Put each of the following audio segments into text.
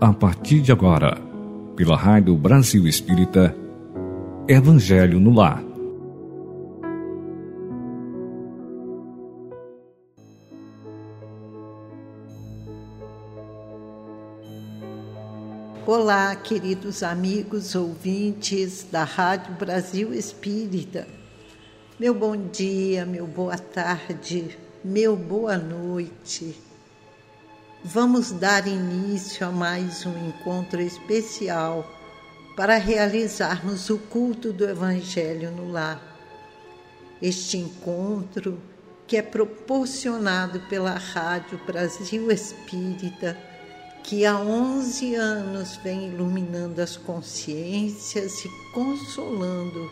a partir de agora, pela Rádio Brasil Espírita, Evangelho no Lar. Olá, queridos amigos ouvintes da Rádio Brasil Espírita. Meu bom dia, meu boa tarde, meu boa noite. Vamos dar início a mais um encontro especial para realizarmos o culto do Evangelho no lar. Este encontro, que é proporcionado pela Rádio Brasil Espírita, que há 11 anos vem iluminando as consciências e consolando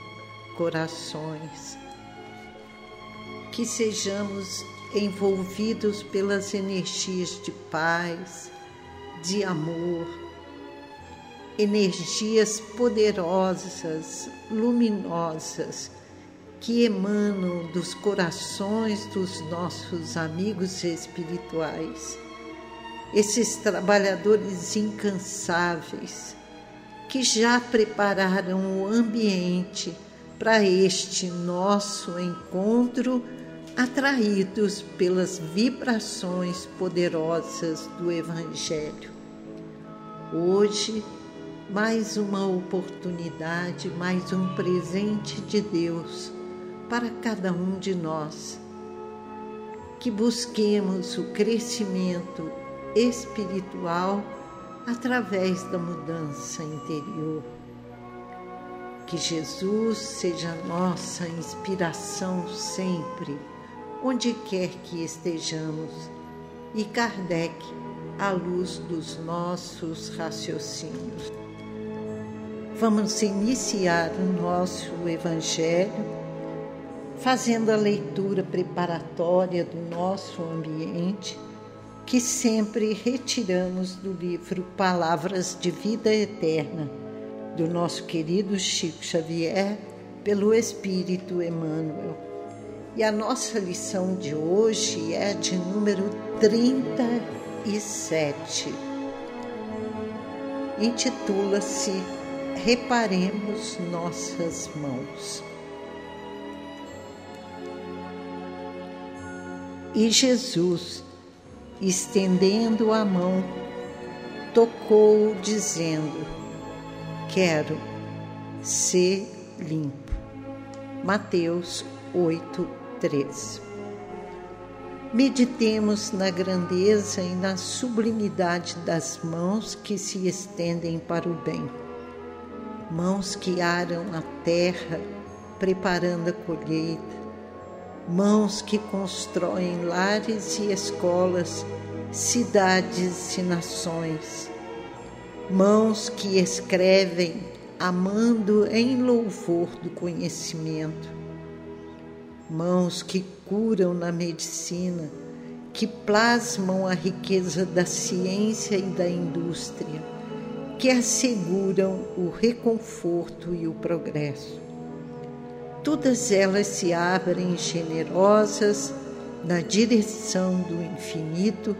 corações que sejamos envolvidos pelas energias de paz, de amor, energias poderosas, luminosas, que emanam dos corações dos nossos amigos espirituais, esses trabalhadores incansáveis que já prepararam o ambiente para este nosso encontro atraídos pelas vibrações poderosas do Evangelho. Hoje, mais uma oportunidade, mais um presente de Deus para cada um de nós. Que busquemos o crescimento espiritual através da mudança interior. Que Jesus seja nossa inspiração sempre onde quer que estejamos, e Kardec, à luz dos nossos raciocínios. Vamos iniciar o nosso Evangelho fazendo a leitura preparatória do nosso ambiente, que sempre retiramos do livro Palavras de Vida Eterna, do nosso querido Chico Xavier, pelo Espírito Emmanuel. E a nossa lição de hoje é de número 37. Intitula-se Reparemos Nossas Mãos. E Jesus, estendendo a mão, tocou, dizendo: Quero ser limpo. Mateus 8, 3. Meditemos na grandeza e na sublimidade das mãos que se estendem para o bem, mãos que aram a terra, preparando a colheita, mãos que constroem lares e escolas, cidades e nações, mãos que escrevem amando em louvor do conhecimento mãos que curam na medicina, que plasmam a riqueza da ciência e da indústria, que asseguram o reconforto e o progresso. Todas elas se abrem generosas na direção do infinito,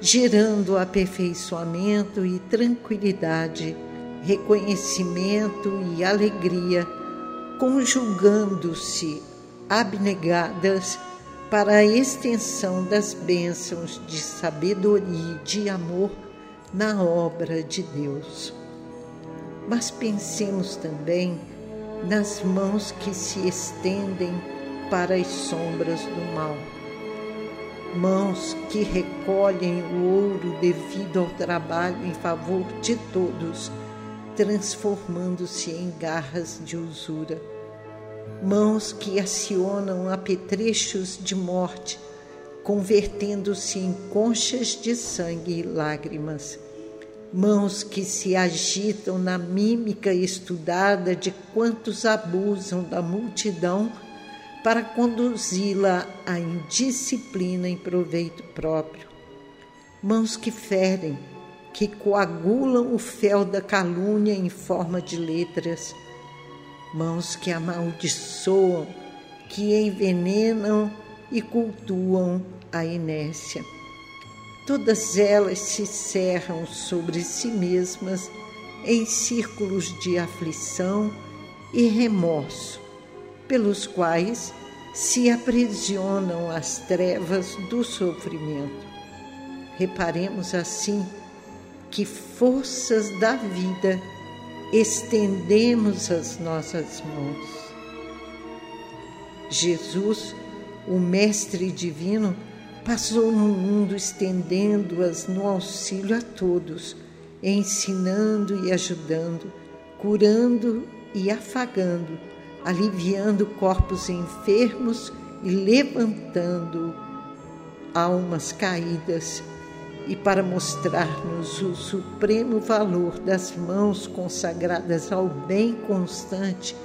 gerando aperfeiçoamento e tranquilidade, reconhecimento e alegria, conjugando-se abnegadas para a extensão das bênçãos de sabedoria e de amor na obra de Deus. Mas pensemos também nas mãos que se estendem para as sombras do mal. Mãos que recolhem o ouro devido ao trabalho em favor de todos, transformando-se em garras de usura mãos que acionam apetrechos de morte, convertendo-se em conchas de sangue e lágrimas. Mãos que se agitam na mímica estudada de quantos abusam da multidão para conduzi-la à indisciplina em proveito próprio. Mãos que ferem, que coagulam o fel da calúnia em forma de letras mãos que amaldiçoam, que envenenam e cultuam a inércia. Todas elas se cerram sobre si mesmas em círculos de aflição e remorso, pelos quais se aprisionam as trevas do sofrimento. Reparemos assim que forças da vida estendemos as nossas mãos. Jesus, o Mestre Divino, passou no mundo estendendo-as no auxílio a todos, ensinando e ajudando, curando e afagando, aliviando corpos enfermos e levantando almas caídas e para mostrar-nos o supremo valor das mãos consagradas ao bem constante,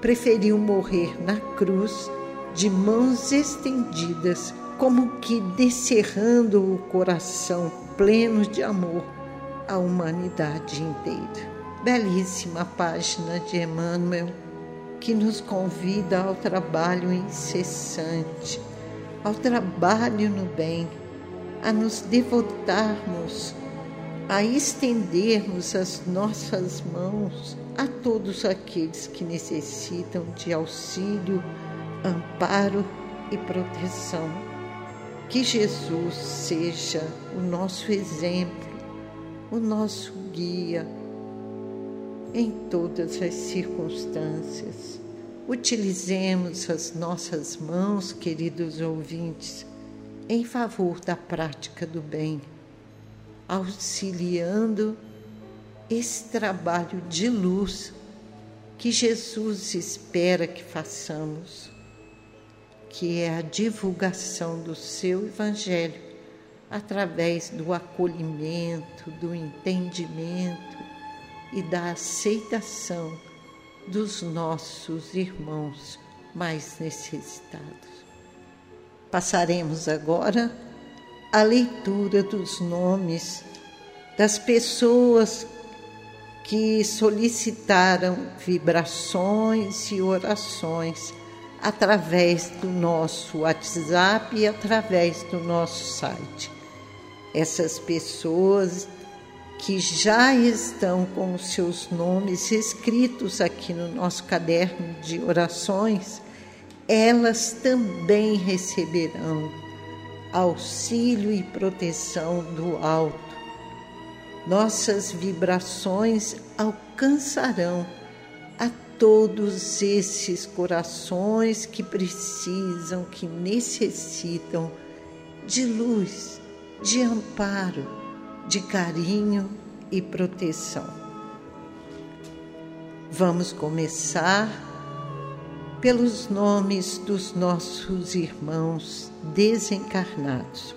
preferiu morrer na cruz de mãos estendidas, como que descerrando o coração pleno de amor à humanidade inteira. Belíssima página de Emmanuel que nos convida ao trabalho incessante, ao trabalho no bem a nos devotarmos, a estendermos as nossas mãos a todos aqueles que necessitam de auxílio, amparo e proteção. Que Jesus seja o nosso exemplo, o nosso guia em todas as circunstâncias. Utilizemos as nossas mãos, queridos ouvintes, em favor da prática do bem, auxiliando esse trabalho de luz que Jesus espera que façamos, que é a divulgação do seu Evangelho através do acolhimento, do entendimento e da aceitação dos nossos irmãos mais necessitados. Passaremos agora à leitura dos nomes das pessoas que solicitaram vibrações e orações através do nosso WhatsApp e através do nosso site. Essas pessoas que já estão com os seus nomes escritos aqui no nosso caderno de orações elas também receberão auxílio e proteção do alto. Nossas vibrações alcançarão a todos esses corações que precisam, que necessitam de luz, de amparo, de carinho e proteção. Vamos começar pelos nomes dos nossos irmãos desencarnados.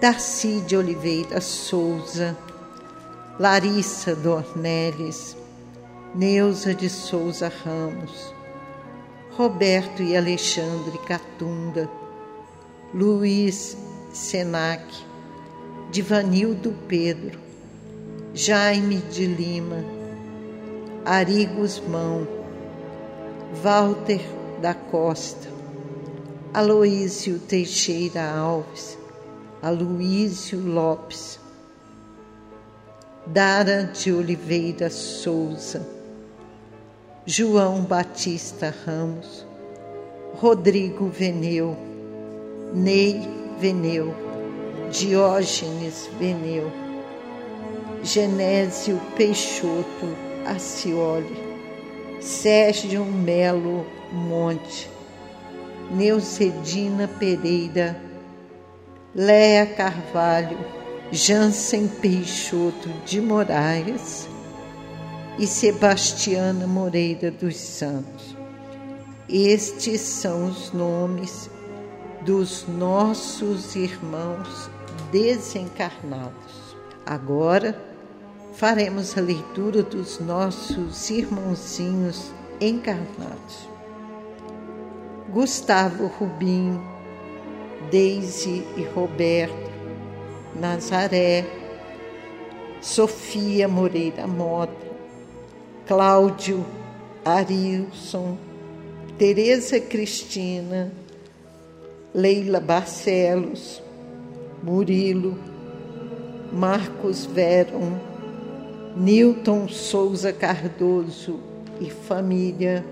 Darcy de Oliveira Souza, Larissa Dornelles, Neuza de Souza Ramos, Roberto e Alexandre Catunda, Luiz Senac, Divanildo Pedro, Jaime de Lima, Ari Guzmão, Walter da Costa, Aloísio Teixeira Alves, Aloísio Lopes, Dara de Oliveira Souza, João Batista Ramos, Rodrigo Veneu, Ney Veneu, Diógenes Veneu, Genésio Peixoto Acioli, Sérgio Melo Monte, Neucedina Pereira, Léa Carvalho, Jansen Peixoto de Moraes e Sebastiana Moreira dos Santos. Estes são os nomes dos nossos irmãos desencarnados. Agora, faremos a leitura dos nossos irmãozinhos encarnados. Gustavo Rubim, Deise e Roberto, Nazaré, Sofia Moreira Mota, Cláudio Arilson, Tereza Cristina, Leila Barcelos, Murilo, Marcos Veron, Newton Souza Cardoso e família,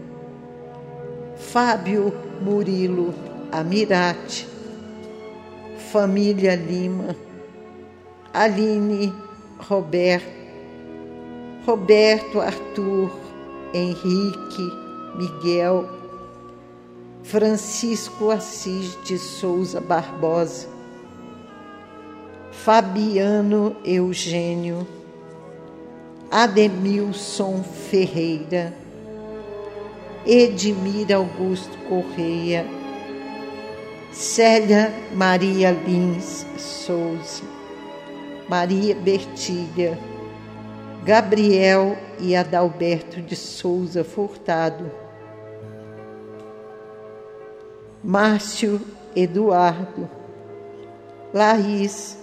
Fábio Murilo Amirati, família Lima, Aline Roberto, Roberto Arthur, Henrique, Miguel, Francisco Assis de Souza Barbosa, Fabiano Eugênio, Ademilson Ferreira, Edmir Augusto Correia, Célia Maria Lins Souza, Maria Bertilha, Gabriel e Adalberto de Souza Furtado, Márcio Eduardo, Laís,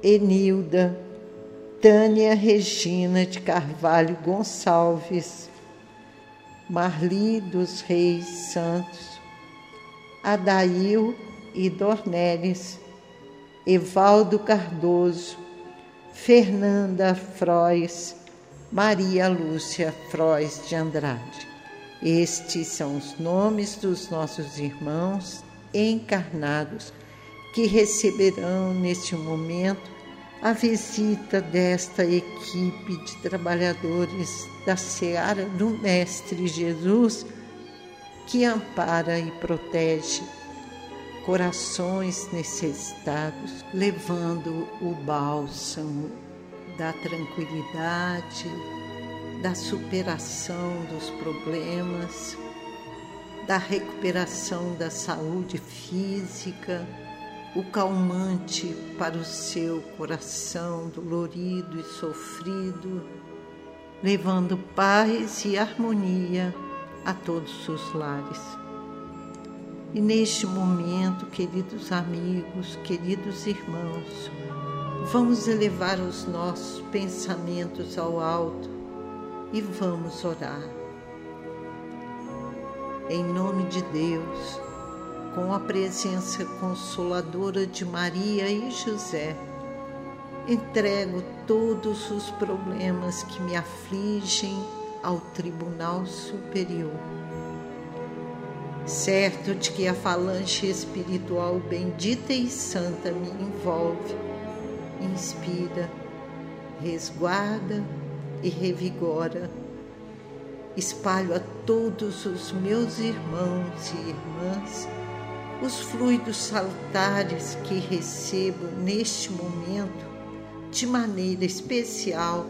Enilda, Tânia Regina de Carvalho Gonçalves, Marli dos Reis Santos, Adail e Dornelles, Evaldo Cardoso, Fernanda Frois, Maria Lúcia Frois de Andrade. Estes são os nomes dos nossos irmãos encarnados que receberão neste momento a visita desta equipe de trabalhadores da Seara do Mestre Jesus, que ampara e protege corações necessitados, levando o bálsamo da tranquilidade, da superação dos problemas, da recuperação da saúde física, o calmante para o seu coração dolorido e sofrido, levando paz e harmonia a todos os lares. E neste momento, queridos amigos, queridos irmãos, vamos elevar os nossos pensamentos ao alto e vamos orar. Em nome de Deus, com a presença consoladora de Maria e José, entrego todos os problemas que me afligem ao Tribunal Superior. Certo de que a falange espiritual bendita e santa me envolve, inspira, resguarda e revigora. Espalho a todos os meus irmãos e irmãs os fluidos salutares que recebo neste momento de maneira especial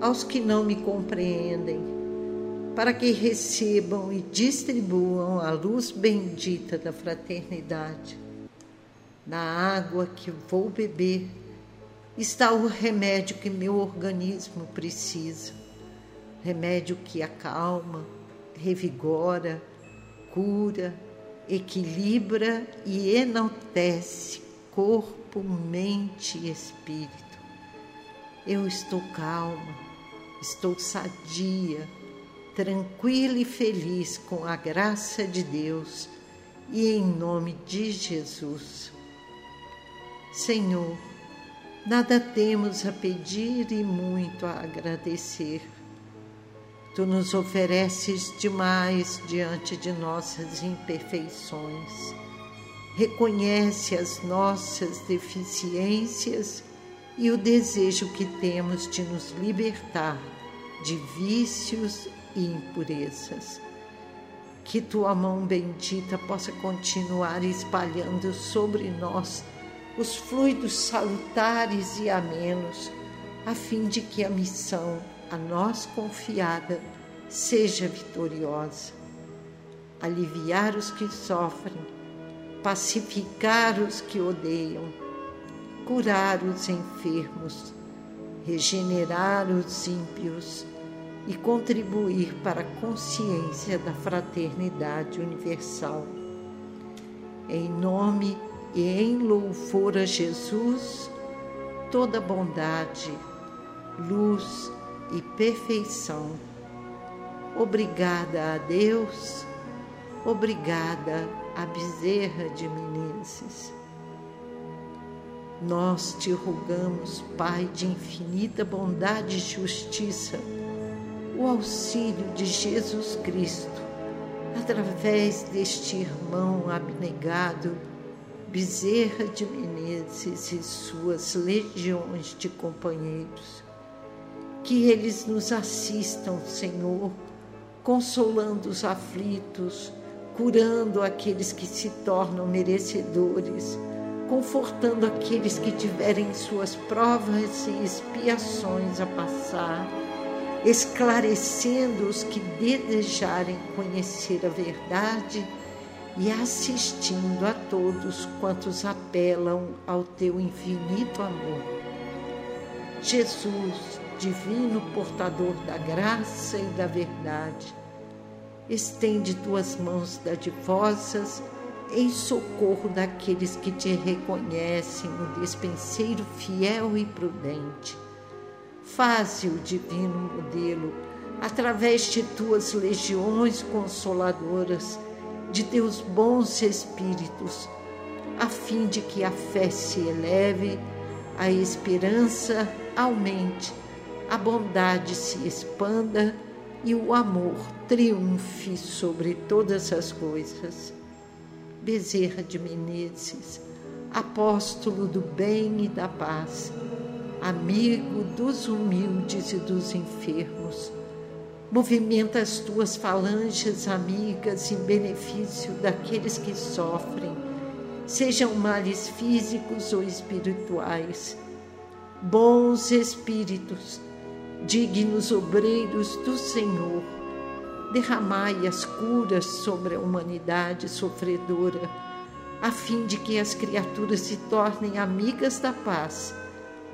aos que não me compreendem, para que recebam e distribuam a luz bendita da fraternidade. Na água que vou beber está o remédio que meu organismo precisa, remédio que acalma, revigora, cura, equilibra e enaltece corpo, mente e espírito. Eu estou calma, estou sadia, tranquila e feliz com a graça de Deus e em nome de Jesus. Senhor, nada temos a pedir e muito a agradecer Tu nos ofereces demais diante de nossas imperfeições. Reconhece as nossas deficiências e o desejo que temos de nos libertar de vícios e impurezas. Que tua mão bendita possa continuar espalhando sobre nós os fluidos salutares e amenos, a fim de que a missão a nós confiada seja vitoriosa. Aliviar os que sofrem, pacificar os que odeiam, curar os enfermos, regenerar os ímpios e contribuir para a consciência da fraternidade universal. Em nome e em louvor a Jesus, toda bondade, luz e perfeição. Obrigada a Deus, obrigada a Bezerra de Menezes. Nós te rogamos, Pai de infinita bondade e justiça, o auxílio de Jesus Cristo, através deste irmão abnegado, Bezerra de Menezes e suas legiões de companheiros. Que eles nos assistam, Senhor, consolando os aflitos, curando aqueles que se tornam merecedores, confortando aqueles que tiverem suas provas e expiações a passar, esclarecendo os que desejarem conhecer a verdade e assistindo a todos quantos apelam ao teu infinito amor. Jesus, divino portador da graça e da verdade, estende tuas mãos dadivosas em socorro daqueles que te reconhecem o despenseiro fiel e prudente. Faze o divino modelo através de tuas legiões consoladoras de teus bons espíritos, a fim de que a fé se eleve, a esperança aumente, a bondade se expanda e o amor triunfe sobre todas as coisas. Bezerra de Menezes, apóstolo do bem e da paz, amigo dos humildes e dos enfermos, Movimenta as tuas falanges amigas em benefício daqueles que sofrem, sejam males físicos ou espirituais. Bons espíritos, dignos obreiros do Senhor, derramai as curas sobre a humanidade sofredora, a fim de que as criaturas se tornem amigas da paz,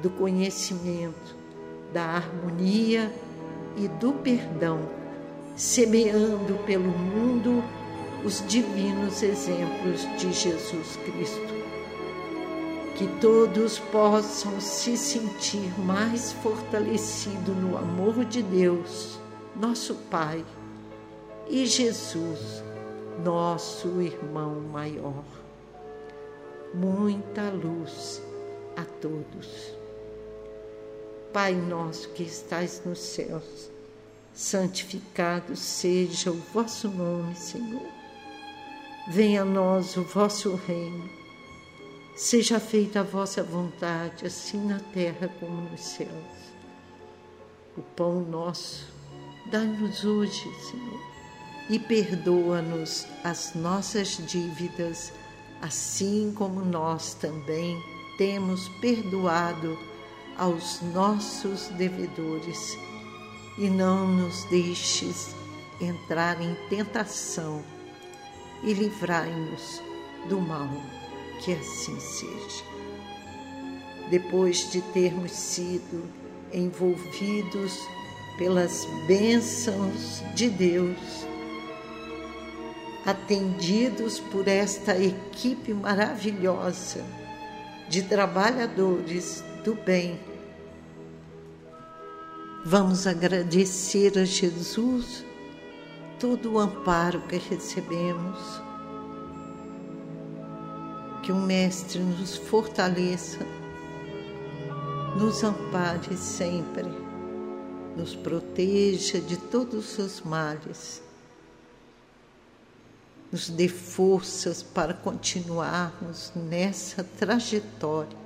do conhecimento, da harmonia e do perdão, semeando pelo mundo os divinos exemplos de Jesus Cristo. Que todos possam se sentir mais fortalecidos no amor de Deus, nosso Pai, e Jesus, nosso irmão maior. Muita luz a todos. Pai nosso que estais nos céus, santificado seja o vosso nome, Senhor. Venha a nós o vosso reino. Seja feita a vossa vontade, assim na terra como nos céus. O pão nosso, dai-nos hoje, Senhor, e perdoa-nos as nossas dívidas, assim como nós também temos perdoado aos nossos devedores e não nos deixes entrar em tentação e livrai-nos do mal, que assim seja. Depois de termos sido envolvidos pelas bênçãos de Deus, atendidos por esta equipe maravilhosa de trabalhadores do bem. Vamos agradecer a Jesus todo o amparo que recebemos. Que o Mestre nos fortaleça, nos ampare sempre, nos proteja de todos os males, nos dê forças para continuarmos nessa trajetória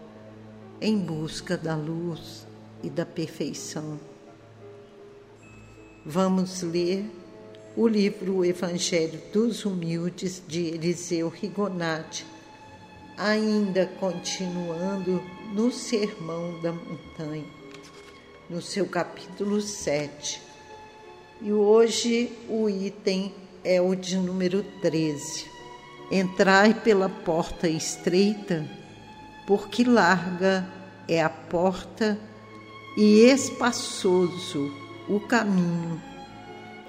em busca da luz e da perfeição. Vamos ler o livro o Evangelho dos Humildes de Eliseu Rigonati, ainda continuando no Sermão da Montanha, no seu capítulo 7. E hoje o item é o de número 13. Entrai pela porta estreita porque larga é a porta e espaçoso o caminho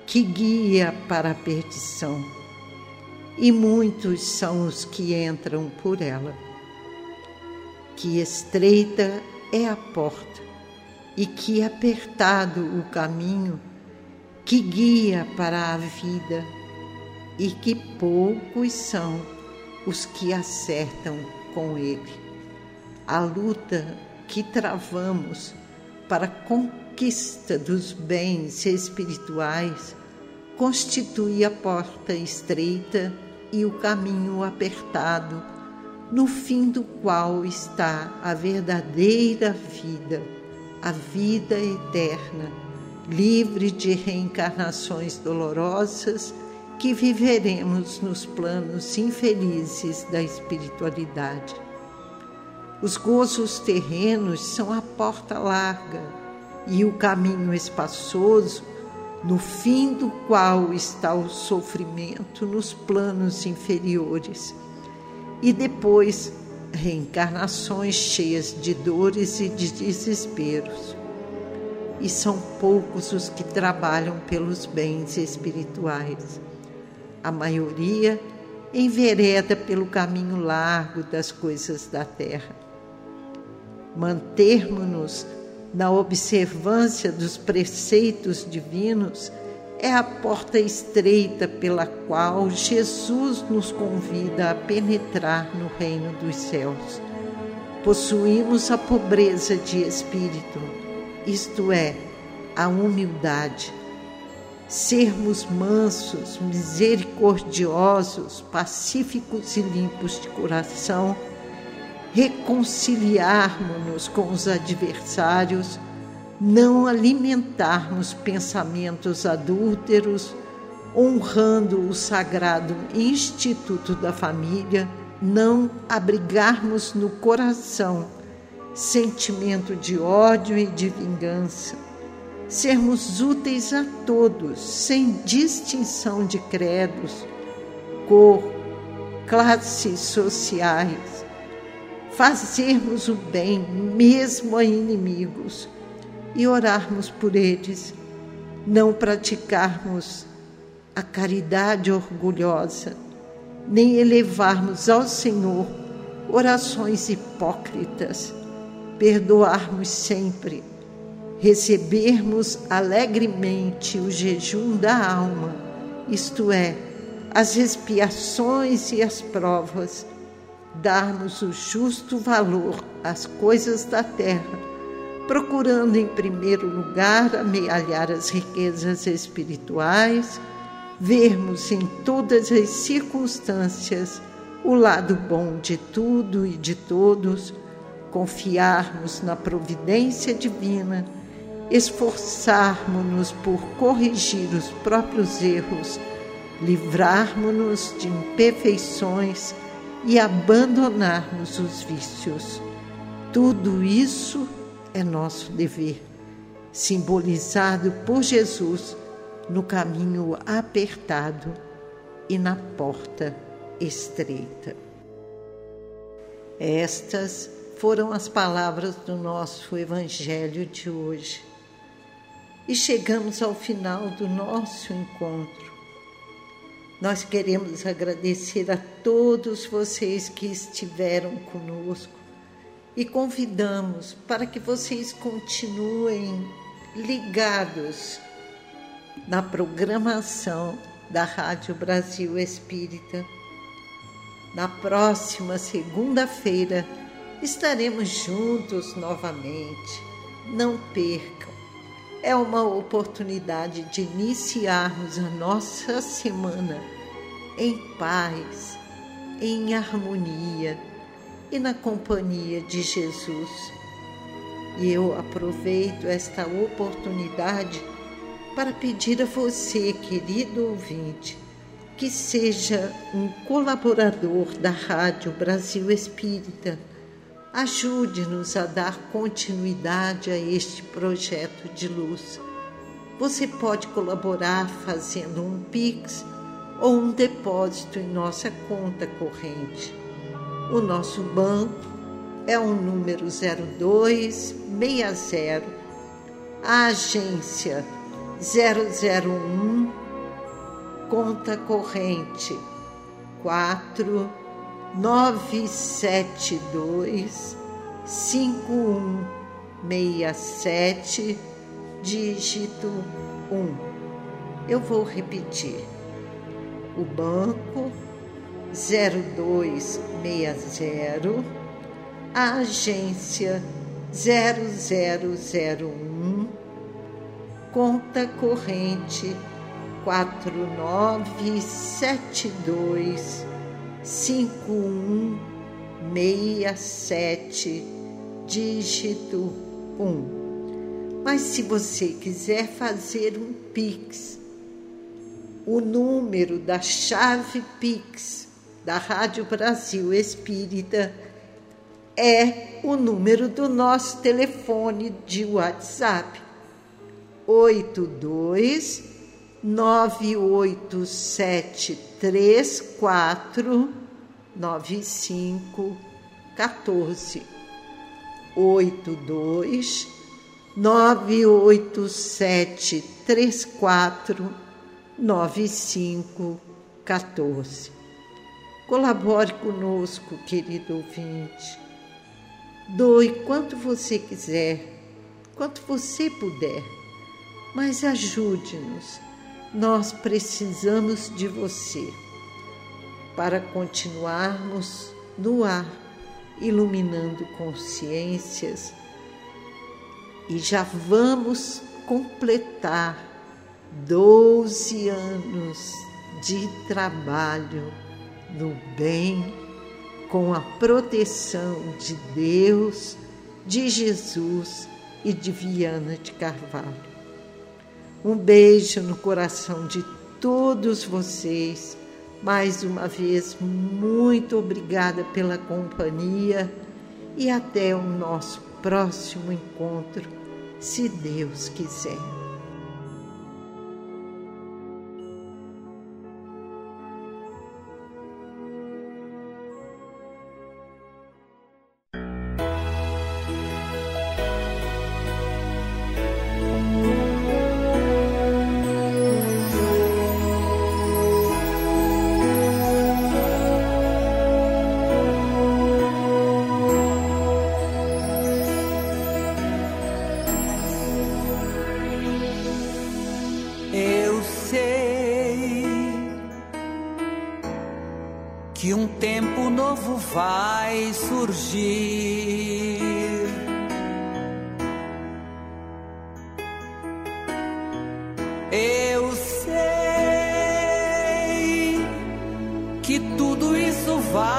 que guia para a perdição, e muitos são os que entram por ela. Que estreita é a porta, e que apertado o caminho que guia para a vida, e que poucos são os que acertam com ele A luta que travamos para a conquista dos bens espirituais constitui a porta estreita e o caminho apertado, no fim do qual está a verdadeira vida, a vida eterna, livre de reencarnações dolorosas que viveremos nos planos infelizes da espiritualidade. Os gozos terrenos são a porta larga e o caminho espaçoso, no fim do qual está o sofrimento nos planos inferiores, e depois reencarnações cheias de dores e de desesperos. E são poucos os que trabalham pelos bens espirituais. A maioria envereda pelo caminho largo das coisas da terra mantermos-nos na observância dos preceitos divinos é a porta estreita pela qual Jesus nos convida a penetrar no reino dos céus. Possuímos a pobreza de espírito, isto é, a humildade. Sermos mansos, misericordiosos, pacíficos e limpos de coração reconciliarmos-nos com os adversários, não alimentarmos pensamentos adúlteros, honrando o sagrado instituto da família, não abrigarmos no coração sentimento de ódio e de vingança, sermos úteis a todos, sem distinção de credos, cor, classes sociais, fazermos o bem, mesmo a inimigos, e orarmos por eles, não praticarmos a caridade orgulhosa, nem elevarmos ao Senhor orações hipócritas, perdoarmos sempre, recebermos alegremente o jejum da alma, isto é, as expiações e as provas darmos o justo valor às coisas da terra, procurando em primeiro lugar amealhar as riquezas espirituais, vermos em todas as circunstâncias o lado bom de tudo e de todos, confiarmos na providência divina, esforçarmos-nos por corrigir os próprios erros, livrarmos-nos de imperfeições e abandonarmos os vícios. Tudo isso é nosso dever, simbolizado por Jesus no caminho apertado e na porta estreita. Estas foram as palavras do nosso Evangelho de hoje. E chegamos ao final do nosso encontro nós queremos agradecer a todos vocês que estiveram conosco e convidamos para que vocês continuem ligados na programação da Rádio Brasil Espírita. Na próxima segunda-feira estaremos juntos novamente. Não percam é uma oportunidade de iniciarmos a nossa semana em paz, em harmonia e na companhia de Jesus. E eu aproveito esta oportunidade para pedir a você, querido ouvinte, que seja um colaborador da Rádio Brasil Espírita Ajude-nos a dar continuidade a este projeto de luz. Você pode colaborar fazendo um Pix ou um depósito em nossa conta corrente. O nosso banco é o número 0260, a agência 001, conta corrente 4 972 5167 dígito 1. Eu vou repetir. O banco 0260 a agência 0001, conta corrente 4972 5167, dígito 1. Mas se você quiser fazer um Pix, o número da chave Pix da Rádio Brasil Espírita é o número do nosso telefone de WhatsApp 82 98734 9514 82 98734 9514 Colabore conosco, querido ouvinte. Doe quanto você quiser, quanto você puder, mas ajude-nos. Nós precisamos de você para continuarmos no ar, iluminando consciências. E já vamos completar 12 anos de trabalho no bem, com a proteção de Deus, de Jesus e de Viana de Carvalho. Um beijo no coração de todos vocês. Mais uma vez, muito obrigada pela companhia e até o nosso próximo encontro, se Deus quiser. que um tempo novo vai surgir. Eu sei que tudo isso vai